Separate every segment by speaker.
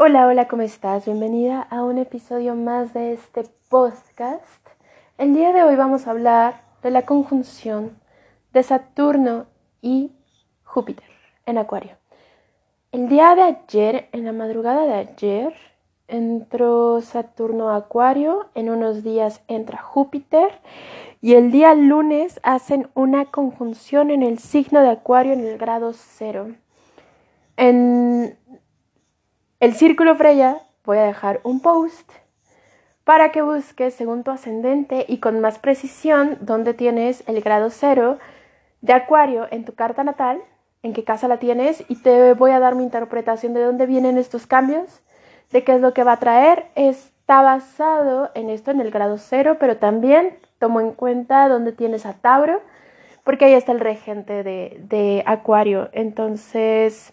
Speaker 1: Hola, hola, ¿cómo estás? Bienvenida a un episodio más de este podcast. El día de hoy vamos a hablar de la conjunción de Saturno y Júpiter en Acuario. El día de ayer, en la madrugada de ayer, entró Saturno a Acuario, en unos días entra Júpiter y el día lunes hacen una conjunción en el signo de Acuario en el grado cero. En el círculo Freya voy a dejar un post para que busques según tu ascendente y con más precisión dónde tienes el grado cero de Acuario en tu carta natal, en qué casa la tienes y te voy a dar mi interpretación de dónde vienen estos cambios, de qué es lo que va a traer. Está basado en esto, en el grado cero, pero también tomo en cuenta dónde tienes a Tauro, porque ahí está el regente de, de Acuario. Entonces,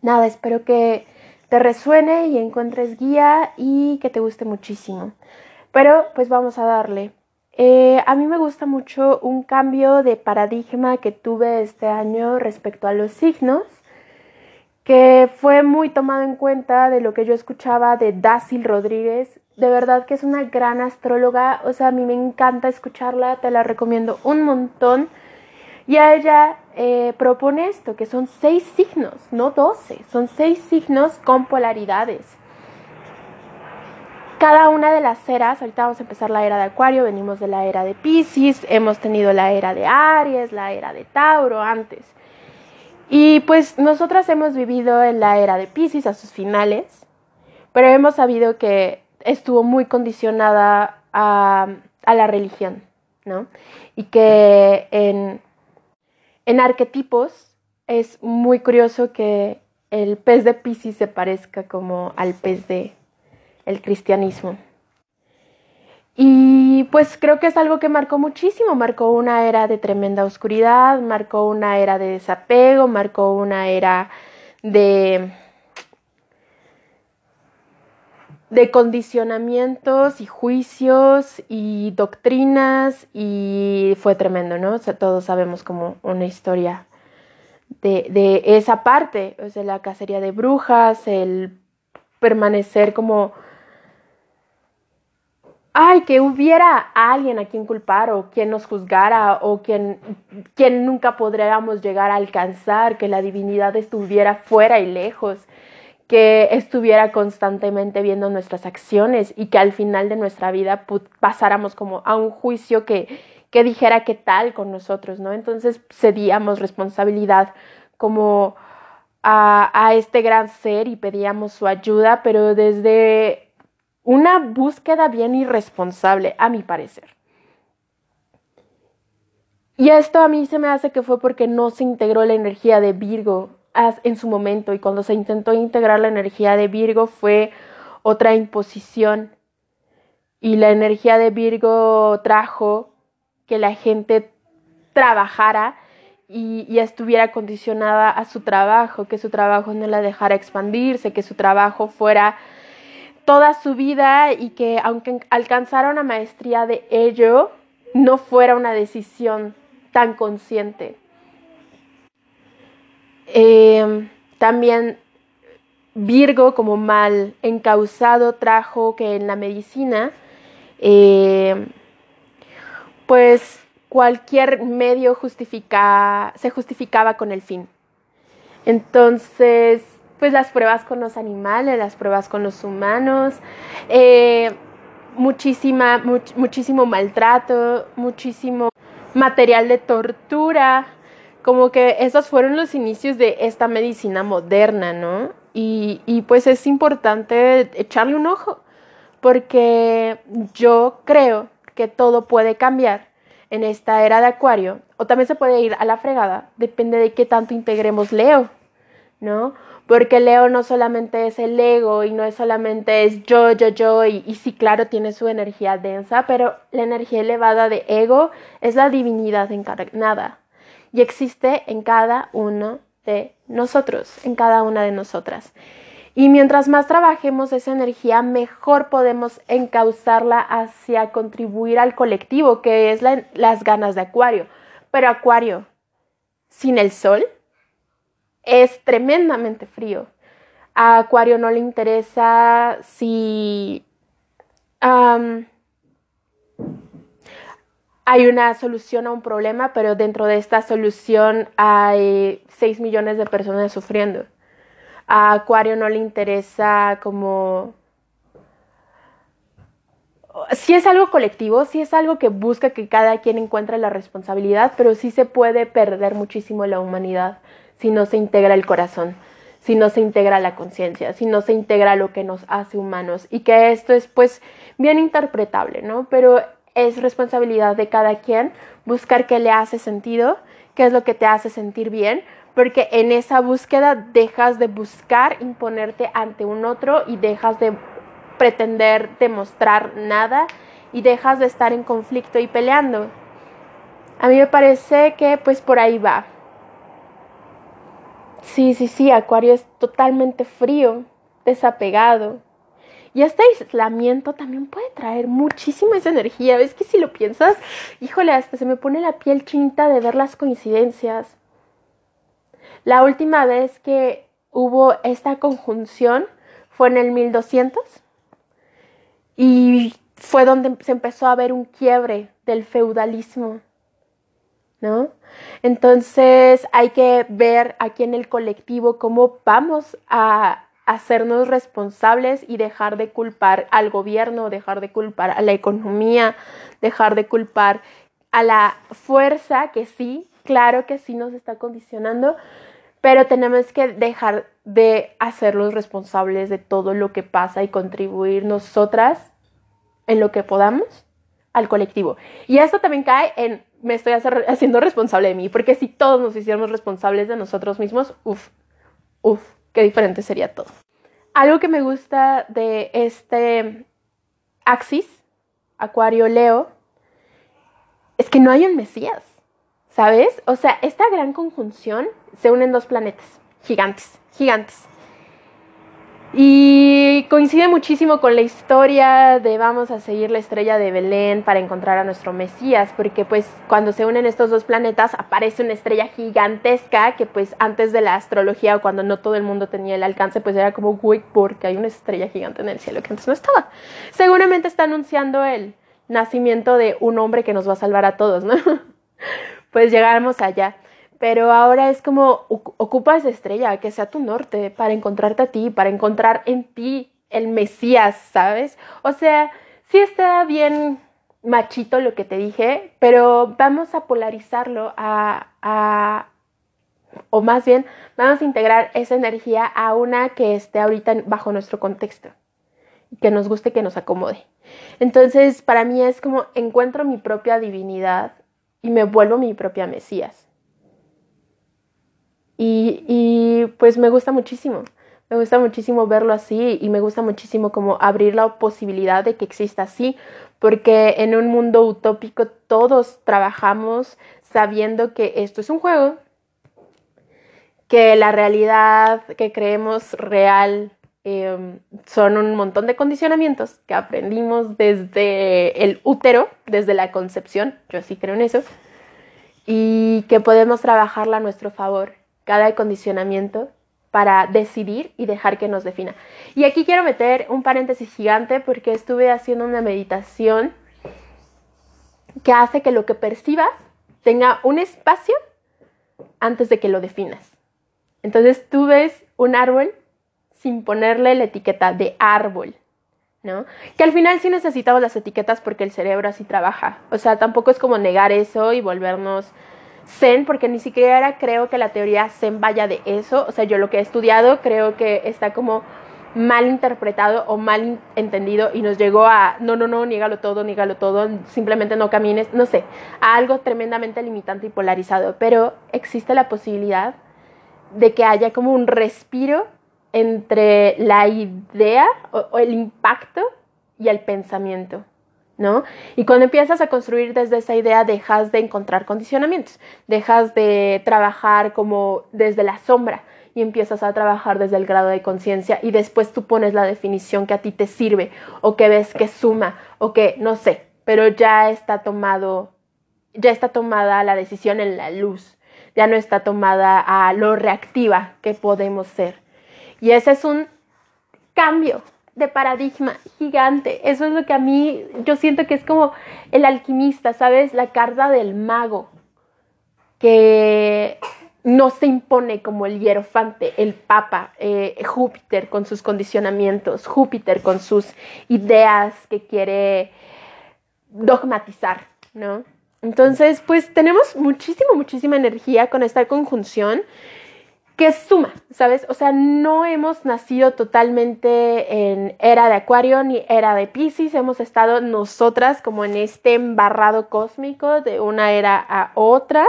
Speaker 1: nada, espero que te resuene y encuentres guía y que te guste muchísimo. Pero pues vamos a darle. Eh, a mí me gusta mucho un cambio de paradigma que tuve este año respecto a los signos, que fue muy tomado en cuenta de lo que yo escuchaba de Dácil Rodríguez. De verdad que es una gran astróloga, o sea, a mí me encanta escucharla, te la recomiendo un montón. Y ella eh, propone esto, que son seis signos, no doce, son seis signos con polaridades. Cada una de las eras, ahorita vamos a empezar la era de Acuario, venimos de la era de Pisces, hemos tenido la era de Aries, la era de Tauro antes. Y pues nosotras hemos vivido en la era de Pisces a sus finales, pero hemos sabido que estuvo muy condicionada a, a la religión, ¿no? Y que en en arquetipos es muy curioso que el pez de Pisces se parezca como al pez de el cristianismo. Y pues creo que es algo que marcó muchísimo, marcó una era de tremenda oscuridad, marcó una era de desapego, marcó una era de de condicionamientos y juicios y doctrinas y fue tremendo, ¿no? O sea, todos sabemos como una historia de, de esa parte, o sea, la cacería de brujas, el permanecer como, ay, que hubiera alguien a quien culpar o quien nos juzgara o quien, quien nunca podríamos llegar a alcanzar, que la divinidad estuviera fuera y lejos que estuviera constantemente viendo nuestras acciones y que al final de nuestra vida pasáramos como a un juicio que, que dijera qué tal con nosotros, ¿no? Entonces cedíamos responsabilidad como a, a este gran ser y pedíamos su ayuda, pero desde una búsqueda bien irresponsable, a mi parecer. Y esto a mí se me hace que fue porque no se integró la energía de Virgo en su momento y cuando se intentó integrar la energía de Virgo fue otra imposición y la energía de Virgo trajo que la gente trabajara y, estuviera condicionada a su trabajo, que su trabajo no la dejara expandirse, que su trabajo fuera toda su vida y que aunque alcanzara una maestría de ello, no fuera una decisión tan consciente. Eh, también Virgo como mal encausado trajo que en la medicina eh, pues cualquier medio justifica, se justificaba con el fin. Entonces, pues las pruebas con los animales, las pruebas con los humanos, eh, muchísima, much, muchísimo maltrato, muchísimo material de tortura, como que esos fueron los inicios de esta medicina moderna, ¿no? Y, pues es importante echarle un ojo, porque yo creo que todo puede cambiar en esta era de Acuario, o también se puede ir a la fregada, depende de qué tanto integremos Leo, ¿no? Porque Leo no solamente es el ego y no es solamente es yo, yo, yo, y, y sí, claro, tiene su energía densa, pero la energía elevada de ego es la divinidad encarnada, y existe en cada uno de nosotros, en cada una de nosotras. Y mientras más trabajemos esa energía, mejor podemos encauzarla hacia contribuir al colectivo, que es la, las ganas de Acuario. Pero Acuario sin el sol es tremendamente frío. A Acuario no le interesa si hay una solución a un problema, pero dentro de esta solución hay 6 millones de personas sufriendo. A Acuario no le interesa como... Si es algo colectivo, si es algo que busca que cada quien encuentre la responsabilidad, pero sí se puede perder muchísimo la humanidad si no se integra el corazón, si no se integra la conciencia, si no se integra lo que nos hace humanos y que esto es pues bien interpretable, ¿no? Pero es responsabilidad de cada quien buscar qué le hace sentido, qué es lo que te hace sentir bien, porque en esa búsqueda dejas de buscar imponerte ante un otro y dejas de pretender demostrar nada y dejas de estar en conflicto y peleando. A mí me parece que pues por ahí va. Sí, sí, sí, Acuario es totalmente frío, desapegado. Y este aislamiento también puede traer muchísima esa energía. ¿Ves que si lo piensas, híjole, hasta se me pone la piel chinta de ver las coincidencias. La última vez que hubo esta conjunción fue en el 1200 y fue donde se empezó a ver un quiebre del feudalismo, ¿no? Entonces hay que ver aquí en el colectivo cómo vamos a hacernos responsables y dejar de culpar al gobierno, dejar de culpar a la economía, dejar de culpar a la fuerza que sí, claro que sí nos está condicionando, pero tenemos que dejar de hacerlos responsables de todo lo que pasa y contribuir nosotras en lo que podamos al colectivo. Y esto también cae en me estoy haciendo responsable de mí, porque si todos nos hiciéramos responsables de nosotros mismos, uff, uff, qué diferente sería todo. Algo que me gusta de este Axis, Acuario Leo, es que no hay un Mesías, ¿sabes? O sea, esta gran conjunción se unen dos planetas gigantes, gigantes. Y coincide muchísimo con la historia de vamos a seguir la estrella de Belén para encontrar a nuestro Mesías, porque pues cuando se unen estos dos planetas aparece una estrella gigantesca que pues antes de la astrología o cuando no todo el mundo tenía el alcance pues era como, güey, porque hay una estrella gigante en el cielo que antes no estaba. Seguramente está anunciando el nacimiento de un hombre que nos va a salvar a todos, ¿no? pues llegamos allá pero ahora es como ocupa esa estrella, que sea tu norte, para encontrarte a ti, para encontrar en ti el Mesías, ¿sabes? O sea, sí está bien machito lo que te dije, pero vamos a polarizarlo a, a o más bien vamos a integrar esa energía a una que esté ahorita bajo nuestro contexto y que nos guste, que nos acomode. Entonces, para mí es como encuentro mi propia divinidad y me vuelvo mi propia Mesías. Y, pues me gusta muchísimo, me gusta muchísimo verlo así y me gusta muchísimo como abrir la posibilidad de que exista así, porque en un mundo utópico todos trabajamos sabiendo que esto es un juego, que la realidad que creemos real em, son un montón de condicionamientos que aprendimos desde el útero, desde la concepción, yo sí creo en eso, y que podemos trabajarla a nuestro favor cada condicionamiento para decidir y dejar que nos defina. Y aquí quiero meter un paréntesis gigante porque estuve haciendo una meditación que hace que lo que percibas tenga un espacio antes de que lo definas. Entonces tú ves un árbol sin ponerle la etiqueta de árbol, ¿no? Que al final sí necesitamos las etiquetas porque el cerebro así trabaja. O sea, tampoco es como negar eso y volvernos Zen, porque ni siquiera creo que la teoría Zen vaya de eso. O sea, yo lo que he estudiado creo que está como mal interpretado o mal entendido y nos llegó a no, no, no, nígalo todo, nígalo todo, simplemente no camines, no sé, a algo tremendamente limitante y polarizado. Pero existe la posibilidad de que haya como un respiro entre la idea o el impacto y el pensamiento. Y cuando empiezas a construir desde esa idea, dejas de encontrar condicionamientos, dejas de trabajar como desde la sombra y empiezas a trabajar desde el grado de conciencia y después tú pones la definición que a ti te sirve o que ves que suma o que no sé, pero ya está tomado, ya está tomada la decisión en la luz, ya no está tomada a lo reactiva que podemos ser. Y ese es un cambio de paradigma gigante. Eso es lo que a mí yo siento que es como el alquimista, ¿sabes? La carta del mago que no se impone como el hierofante, el papa, eh, Júpiter con sus condicionamientos, Júpiter con sus ideas que quiere dogmatizar, ¿no? Entonces, pues tenemos muchísima, muchísima energía con esta conjunción que suma, ¿sabes? O sea, no hemos nacido totalmente en era de Acuario ni era de Pisces, hemos estado nosotras como en este embarrado cósmico de una era a otra,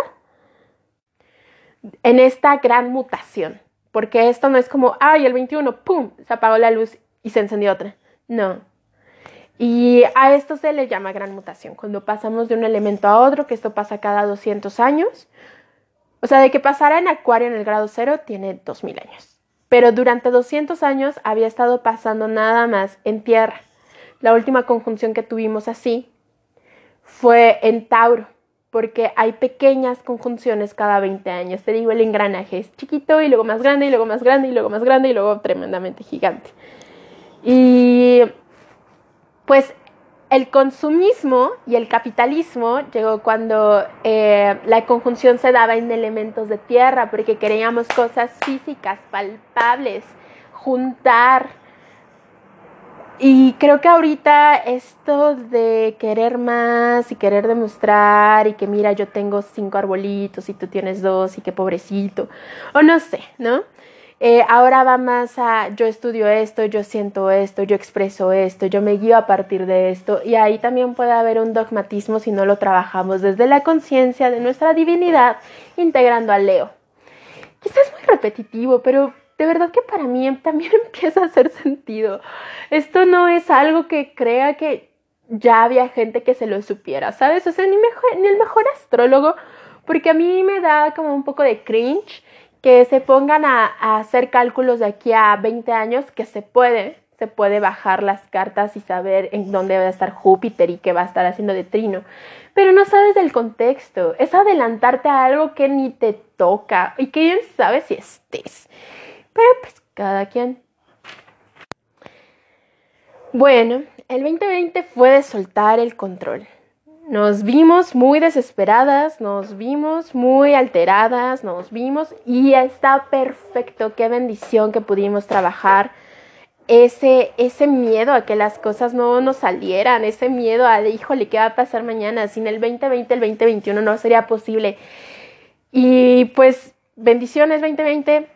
Speaker 1: en esta gran mutación, porque esto no es como, ay, el 21, ¡pum!, se apagó la luz y se encendió otra. No. Y a esto se le llama gran mutación, cuando pasamos de un elemento a otro, que esto pasa cada 200 años. O sea, de que pasara en Acuario en el grado cero tiene 2000 años. Pero durante 200 años había estado pasando nada más en Tierra. La última conjunción que tuvimos así fue en Tauro porque hay pequeñas conjunciones cada 20 años. Te digo, el engranaje es chiquito y luego más grande y luego más grande y luego más grande y luego tremendamente gigante. Y pues el consumismo y el capitalismo llegó cuando eh, la conjunción se daba en elementos de tierra, porque queríamos cosas físicas, palpables, juntar, y creo que ahorita esto de querer más y querer demostrar y que mira, yo tengo cinco arbolitos y tú tienes dos y qué pobrecito, o no sé, ¿no? Eh, ahora va más a yo estudio esto, yo siento esto, yo expreso esto, yo me guío a partir de esto y ahí también puede haber un dogmatismo si no lo trabajamos desde la conciencia de nuestra divinidad integrando a Leo. Quizás es muy repetitivo, pero de verdad que para mí también empieza a hacer sentido. Esto no es algo que crea que ya había gente que se lo supiera, ¿sabes? O sea, ni, mejor, ni el mejor astrólogo, porque a mí me da como un poco de cringe que se pongan a, hacer cálculos de aquí a 20 años, que se puede, se puede bajar las cartas y saber en dónde va a estar Júpiter y qué va a estar haciendo de trino. Pero no sabes del contexto, es adelantarte a algo que ni te toca y que bien sabes si estés. Pero pues cada quien. Bueno, el 2020 fue de soltar el control. Nos vimos muy desesperadas, nos vimos muy alteradas, nos vimos y está perfecto, qué bendición que pudimos trabajar ese, ese miedo a que las cosas no nos salieran, ese miedo a, híjole, ¿qué va a pasar mañana? Sin el 2020, el 2021 no sería posible. Y pues bendiciones 2020,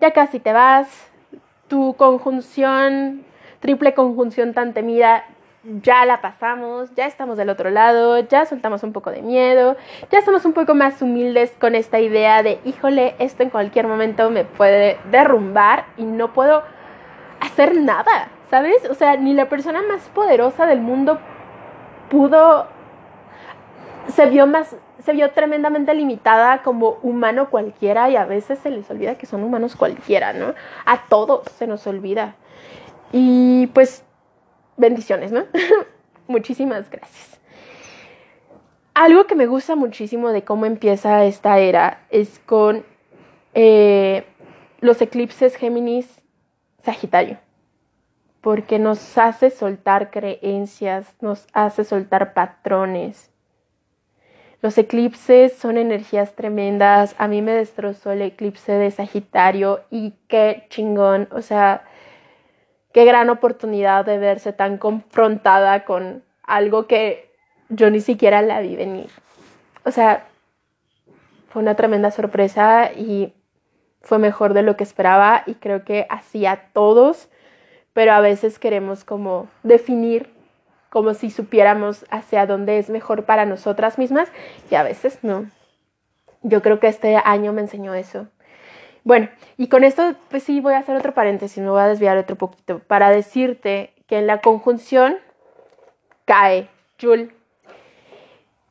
Speaker 1: ya casi te vas, tu conjunción, triple conjunción tan temida, ya la pasamos, ya estamos del otro lado, ya soltamos un poco de miedo, ya estamos un poco más humildes con esta idea de, híjole, esto en cualquier momento me puede derrumbar y no puedo hacer nada, ¿sabes? O sea, ni la persona más poderosa del mundo pudo, se vio más se vio tremendamente limitada como humano cualquiera y a veces se les olvida que son humanos cualquiera, ¿no? A todos se nos olvida. Y pues bendiciones, ¿no? Muchísimas gracias. Algo que me gusta muchísimo de cómo empieza esta era es con eh, los eclipses Géminis Sagitario, porque nos hace soltar creencias, nos hace soltar patrones, los eclipses son energías tremendas. A mí me destrozó el eclipse de Sagitario y qué chingón. O sea, qué gran oportunidad de verse tan confrontada con algo que yo ni siquiera la vi venir. O sea, fue una tremenda sorpresa y fue mejor de lo que esperaba y creo que así a todos, pero a veces queremos como definir como si supiéramos hacia dónde es mejor para nosotras mismas y a veces no. Yo creo que este año me enseñó eso. Bueno, y con esto pues sí voy a hacer otro paréntesis, me voy a desviar otro poquito para decirte que en la conjunción cae Jul.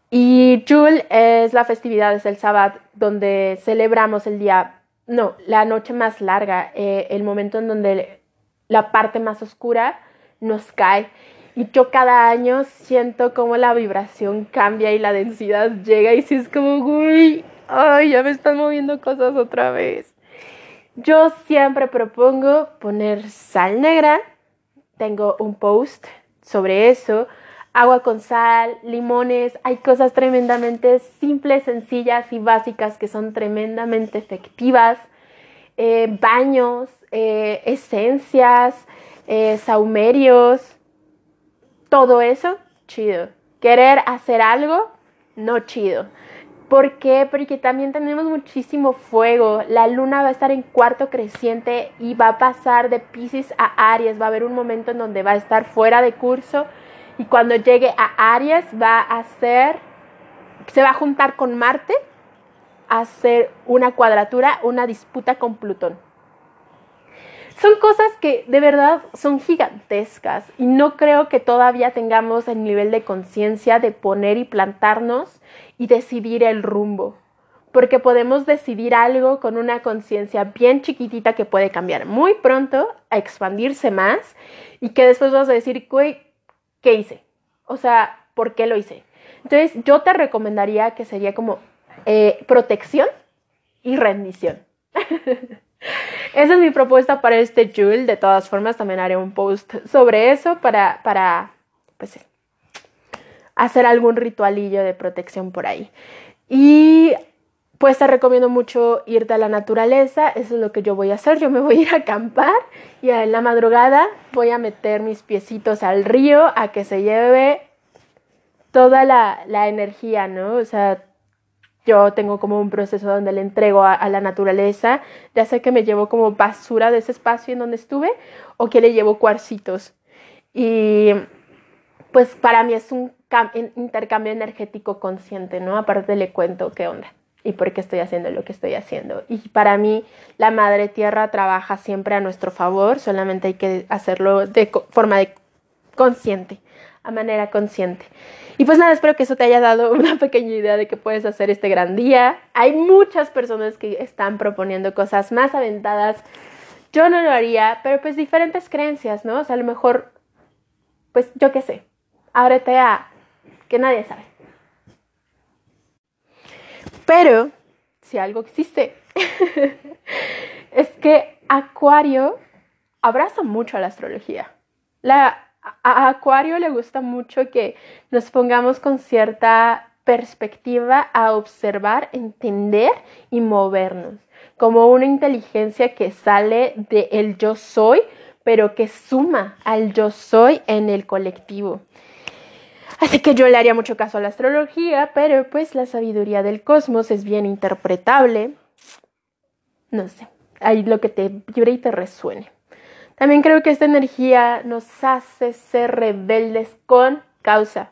Speaker 1: Y Jul es la festividad, es el sábado donde celebramos el día, no, la noche más larga, eh, el momento en donde la parte más oscura nos cae. Y yo cada año siento como la vibración cambia y la densidad llega y si es como, uy, ay, ya me están moviendo cosas otra vez. Yo siempre propongo poner sal negra. Tengo un post sobre eso. Agua con sal, limones. Hay cosas tremendamente simples, sencillas y básicas que son tremendamente efectivas. Eh, baños, eh, esencias, eh, saumerios. Todo eso, chido. Querer hacer algo, no chido. ¿Por qué? Porque también tenemos muchísimo fuego. La luna va a estar en cuarto creciente y va a pasar de Pisces a Aries. Va a haber un momento en donde va a estar fuera de curso y cuando llegue a Aries va a hacer, se va a juntar con Marte a hacer una cuadratura, una disputa con Plutón. Son cosas que de verdad son gigantescas y no creo que todavía tengamos el nivel de conciencia de poner y plantarnos y decidir el rumbo. Porque podemos decidir algo con una conciencia bien chiquitita que puede cambiar muy pronto, a expandirse más y que después vas a decir, ¿qué hice? O sea, ¿por qué lo hice? Entonces yo te recomendaría que sería como eh, protección y rendición. Esa es mi propuesta para este Jule. De todas formas, también haré un post sobre eso para, para pues, hacer algún ritualillo de protección por ahí. Y pues te recomiendo mucho irte a la naturaleza, eso es lo que yo voy a hacer, yo me voy a ir a acampar y en la madrugada voy a meter mis piecitos al río a que se lleve toda la, la energía, ¿no? O sea, yo tengo como un proceso donde le entrego a, la naturaleza, ya sea que me llevo como basura de ese espacio en donde estuve o que le llevo cuarcitos. Y pues para mí es un intercambio energético consciente, ¿no? Aparte le cuento qué onda y por qué estoy haciendo lo que estoy haciendo. Y para mí la Madre Tierra trabaja siempre a nuestro favor, solamente hay que hacerlo de forma de consciente, a manera consciente. Y pues nada, espero que eso te haya dado una pequeña idea de que puedes hacer este gran día. Hay muchas personas que están proponiendo cosas más aventadas. Yo no lo haría, pero pues diferentes creencias, ¿no? O sea, a lo mejor, pues yo qué sé, ábrete a que nadie sabe. Pero, si algo existe, es que Acuario abraza mucho a la astrología. La a Acuario le gusta mucho que nos pongamos con cierta perspectiva a observar, entender y movernos, como una inteligencia que sale de el yo soy, pero que suma al yo soy en el colectivo. Así que yo le haría mucho caso a la astrología, pero pues la sabiduría del cosmos es bien interpretable. No sé, ahí lo que te vibre y te resuene. También creo que esta energía nos hace ser rebeldes con causa.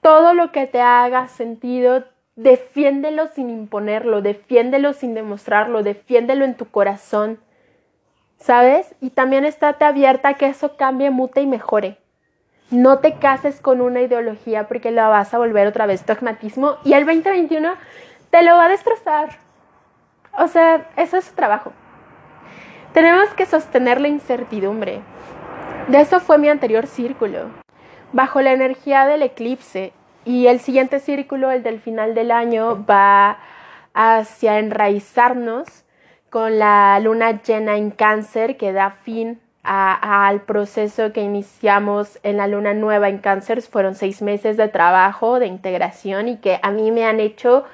Speaker 1: Todo lo que te haga sentido, defiéndelo sin imponerlo, defiéndelo sin demostrarlo, defiéndelo en tu corazón. ¿Sabes? Y también estate abierta a que eso cambie, mute y mejore. No te cases con una ideología porque la vas a volver otra vez dogmatismo y el 2021 te lo va a destrozar. O sea, eso es su trabajo. Tenemos que sostener la incertidumbre. De eso fue mi anterior círculo. Bajo la energía del eclipse y el siguiente círculo, el del final del año, va hacia enraizarnos con la luna llena en cáncer que da fin al proceso que iniciamos en la luna nueva en cáncer. Fueron seis meses de trabajo, de integración y que a mí me han hecho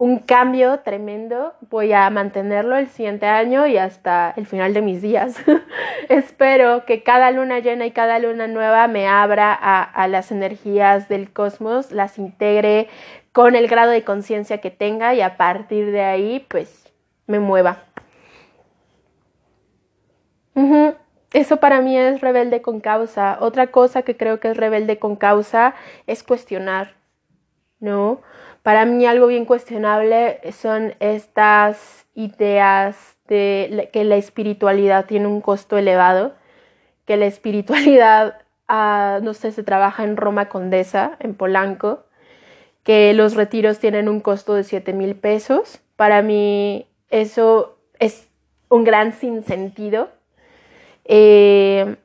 Speaker 1: un cambio tremendo. Voy a mantenerlo el siguiente año y hasta el final de mis días. Espero que cada luna llena y cada luna nueva me abra a, las energías del cosmos, las integre con el grado de conciencia que tenga y a partir de ahí pues me mueva. Eso para mí es rebelde con causa. Otra cosa que creo que es rebelde con causa es cuestionar, ¿no? Para mí algo bien cuestionable son estas ideas de que la espiritualidad tiene un costo elevado, que la espiritualidad, ah, no sé, se trabaja en Roma Condesa, en Polanco, que los retiros tienen un costo de 7 mil pesos. Para mí eso es un gran sinsentido. Eh,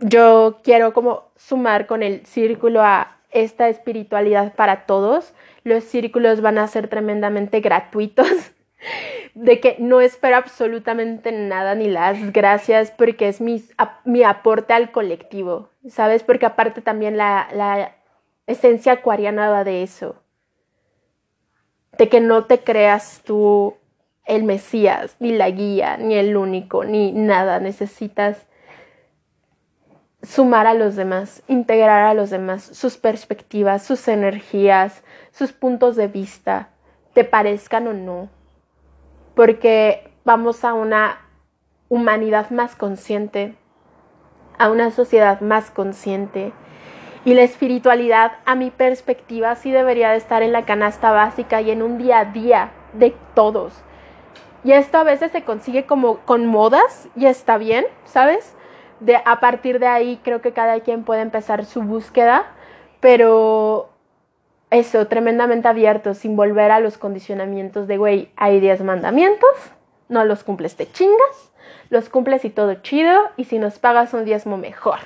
Speaker 1: yo quiero como sumar con el círculo a esta espiritualidad para todos, los círculos van a ser tremendamente gratuitos. de que no espero absolutamente nada ni las gracias porque es mi, mi aporte al colectivo, ¿sabes? Porque aparte también la, la esencia acuariana va de eso, de que no te creas tú el Mesías, ni la guía, ni el único, ni nada, necesitas sumar a los demás, integrar a los demás, sus perspectivas, sus energías, sus puntos de vista, te parezcan o no porque vamos a una humanidad más consciente, a una sociedad más consciente. Y la espiritualidad, a mi perspectiva, sí debería de estar en la canasta básica y en un día a día de todos. Y esto a veces se consigue como con modas y está bien, ¿sabes? De, a partir de ahí creo que cada quien puede empezar su búsqueda, pero eso, tremendamente abierto, sin volver a los condicionamientos de, güey, hay 10 mandamientos, no los cumples, te chingas, los cumples y todo chido, y si nos pagas un diezmo mejor.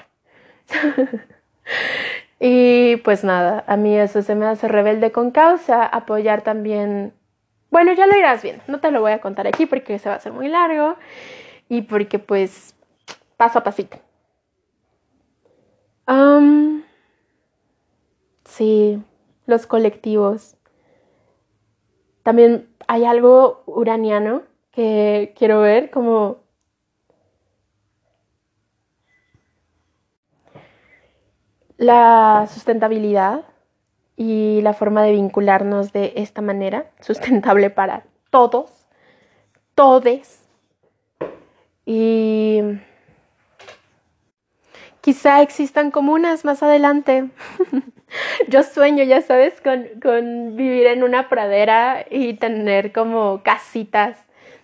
Speaker 1: y pues nada, a mí eso se me hace rebelde con causa, apoyar también, bueno, ya lo irás bien, no te lo voy a contar aquí porque se va a hacer muy largo y porque pues paso a pasito. sí, los colectivos. También hay algo uraniano que quiero ver como la sustentabilidad y la forma de vincularnos de esta manera, sustentable para todos, todes. Y quizá existan comunas más adelante. yo sueño, ya sabes, con, con, vivir en una pradera y tener como casitas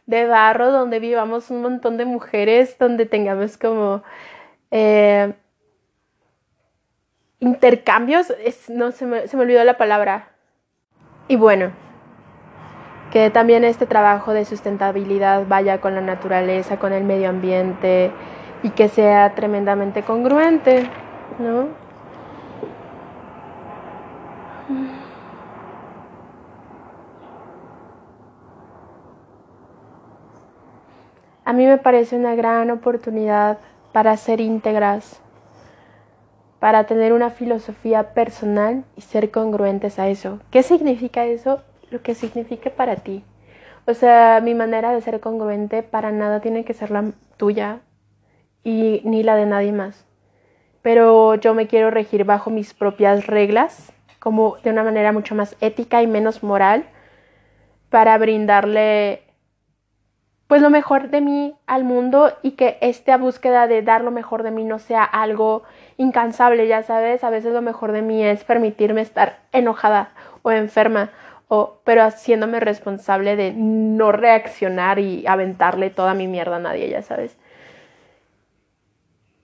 Speaker 1: de barro donde vivamos un montón de mujeres, donde tengamos como eh, intercambios, no se me, se me olvidó la palabra. Y bueno, que también este trabajo de sustentabilidad vaya con la naturaleza, con el medio ambiente y que sea tremendamente congruente, ¿no? A mí me parece una gran oportunidad para ser íntegras, para tener una filosofía personal y ser congruentes a eso. ¿Qué significa eso? Lo que signifique para ti. O sea, mi manera de ser congruente para nada tiene que ser la tuya y ni la de nadie más. Pero yo me quiero regir bajo mis propias reglas como de una manera mucho más ética y menos moral para brindarle pues lo mejor de mí al mundo y que esta búsqueda de dar lo mejor de mí no sea algo incansable, ya sabes, a veces lo mejor de mí es permitirme estar enojada o enferma o pero haciéndome responsable de no reaccionar y aventarle toda mi mierda a nadie, ya sabes.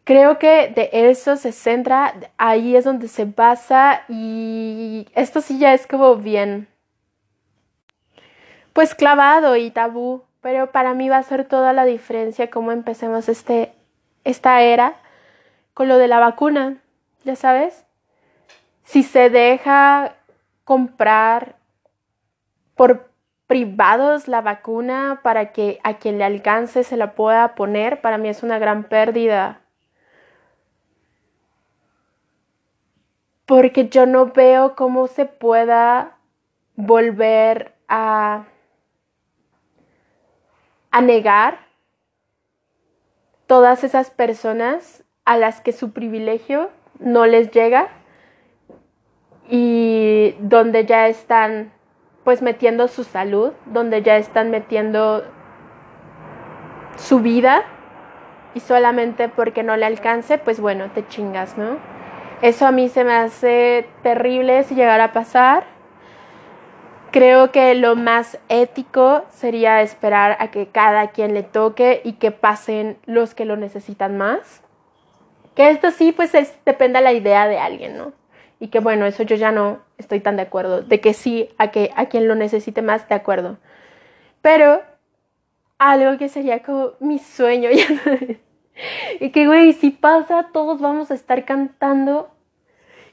Speaker 1: Creo que de eso se centra, ahí es donde se basa y esto sí ya es como bien, pues clavado y tabú, pero para mí va a ser toda la diferencia cómo empecemos este, esta era con lo de la vacuna, ya sabes, si se deja comprar por privados la vacuna para que a quien le alcance se la pueda poner, para mí es una gran pérdida. Porque yo no veo cómo se pueda volver a, a negar todas esas personas a las que su privilegio no les llega y donde ya están pues metiendo su salud, donde ya están metiendo su vida y solamente porque no le alcance, pues bueno, te chingas, ¿no? Eso a mí se me hace terrible si llegara a pasar. Creo que lo más ético sería esperar a que cada quien le toque y que pasen los que lo necesitan más. Que esto sí, pues es, depende de la idea de alguien, ¿no? Y que bueno, eso yo ya no estoy tan de acuerdo. De que sí, a, que, a quien lo necesite más, de acuerdo. Pero algo que sería como mi sueño, ya y que, güey, si pasa, todos vamos a estar cantando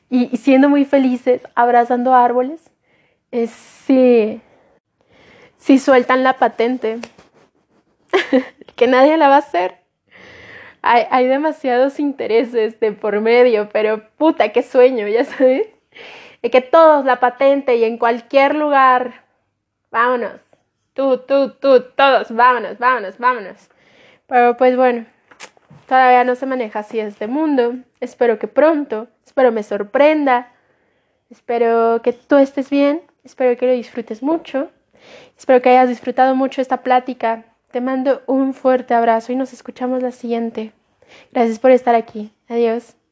Speaker 1: y, siendo muy felices, abrazando árboles. Es, sí, si sueltan la patente, que nadie la va a hacer. Hay, hay, demasiados intereses de por medio, pero puta, qué sueño, ya sabes. De que todos la patente y en cualquier lugar, vámonos. Tú, tú, tú, todos, vámonos, vámonos, vámonos. Pero pues bueno, todavía no se maneja así este mundo. Espero que pronto, espero me sorprenda. Espero que tú estés bien, espero que lo disfrutes mucho. Espero que hayas disfrutado mucho esta plática. Te mando un fuerte abrazo y nos escuchamos la siguiente. Gracias por estar aquí. Adiós.